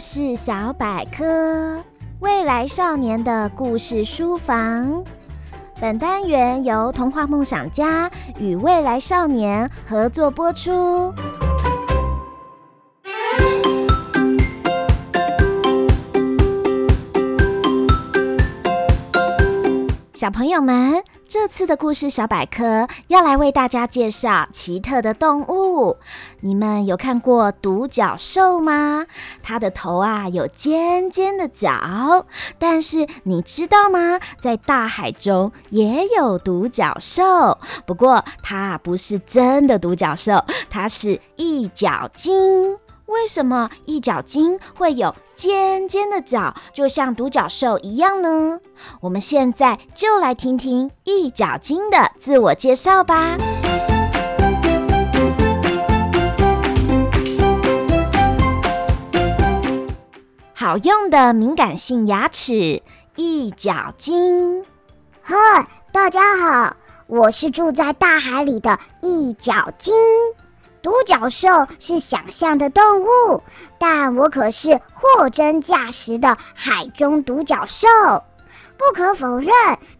事小百科，未来少年的故事书房。本单元由童话梦想家与未来少年合作播出。小朋友们，这次的故事小百科要来为大家介绍奇特的动物。你们有看过独角兽吗？它的头啊有尖尖的角。但是你知道吗？在大海中也有独角兽，不过它不是真的独角兽，它是一角鲸。为什么一角鲸会有尖尖的角，就像独角兽一样呢？我们现在就来听听一角鲸的自我介绍吧。好用的敏感性牙齿，一角鲸。嗨，大家好，我是住在大海里的一角鲸。独角兽是想象的动物，但我可是货真价实的海中独角兽。不可否认，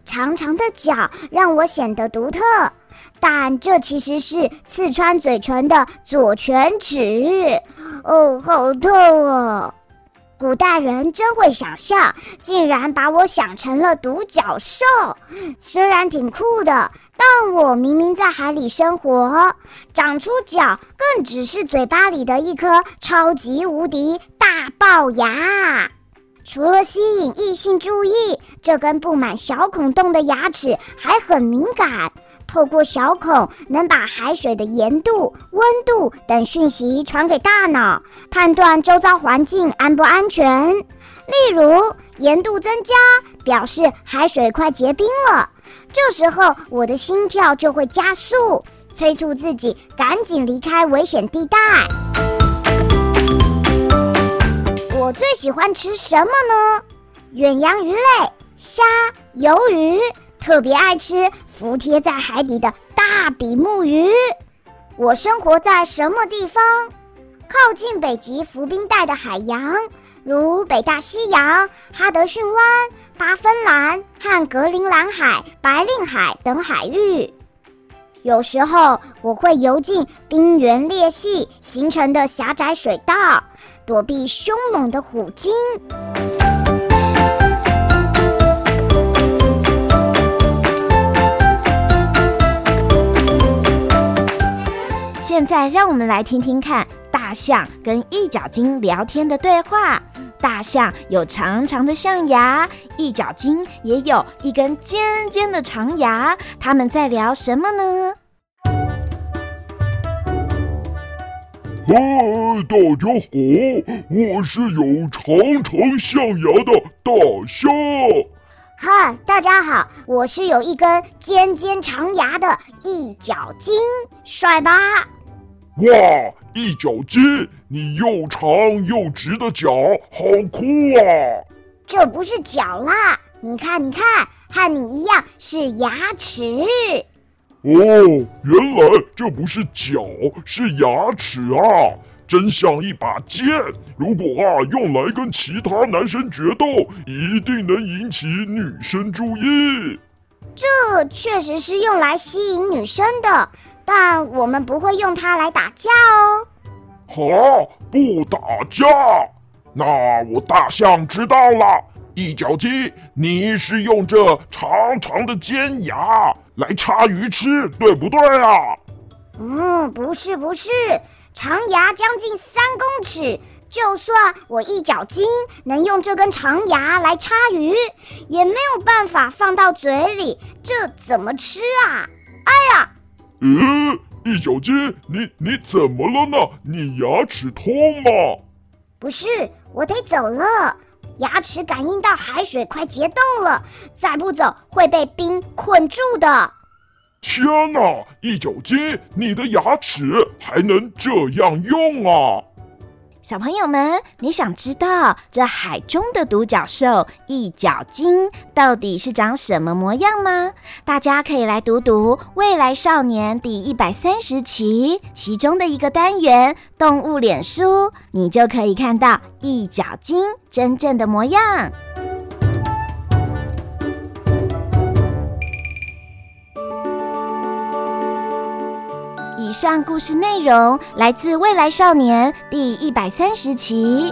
长长的角让我显得独特，但这其实是刺穿嘴唇的左犬齿。哦，好痛啊！古代人真会想象，竟然把我想成了独角兽。虽然挺酷的，但我明明在海里生活，长出脚更只是嘴巴里的一颗超级无敌大龅牙。除了吸引异性注意，这根布满小孔洞的牙齿还很敏感。透过小孔，能把海水的盐度、温度等讯息传给大脑，判断周遭环境安不安全。例如，盐度增加，表示海水快结冰了，这时候我的心跳就会加速，催促自己赶紧离开危险地带。最喜欢吃什么呢？远洋鱼类、虾、鱿鱼，特别爱吃。服贴在海底的大比目鱼。我生活在什么地方？靠近北极浮冰带的海洋，如北大西洋、哈德逊湾、巴芬兰和格陵兰海、白令海等海域。有时候我会游进冰原裂隙形成的狭窄水道，躲避凶猛的虎鲸。现在让我们来听听看大象跟一角鲸聊天的对话。大象有长长的象牙，一角鲸也有一根尖尖的长牙。他们在聊什么呢？嗨，大家好，我是有长长象牙的大象。嗨，大家好，我是有一根尖尖长牙的一角鲸，帅吧？哇，一角鲸，你又长又直的脚，好酷啊！这不是脚啦，你看，你看，和你一样是牙齿。哦，原来这不是脚，是牙齿啊！真像一把剑，如果啊用来跟其他男生决斗，一定能引起女生注意。这确实是用来吸引女生的。但我们不会用它来打架哦。好，不打架。那我大象知道了。一脚鸡，你是用这长长的尖牙来插鱼吃，对不对啊？嗯，不是，不是，长牙将近三公尺。就算我一脚筋能用这根长牙来插鱼，也没有办法放到嘴里，这怎么吃啊？哎呀！嗯，一脚筋，你你怎么了呢？你牙齿痛吗？不是，我得走了。牙齿感应到海水快结冻了，再不走会被冰困住的。天哪，一角鲸，你的牙齿还能这样用啊？小朋友们，你想知道这海中的独角兽一角鲸到底是长什么模样吗？大家可以来读读《未来少年》第一百三十期其中的一个单元“动物脸书”，你就可以看到一角鲸真正的模样。以上故事内容来自《未来少年》第一百三十期。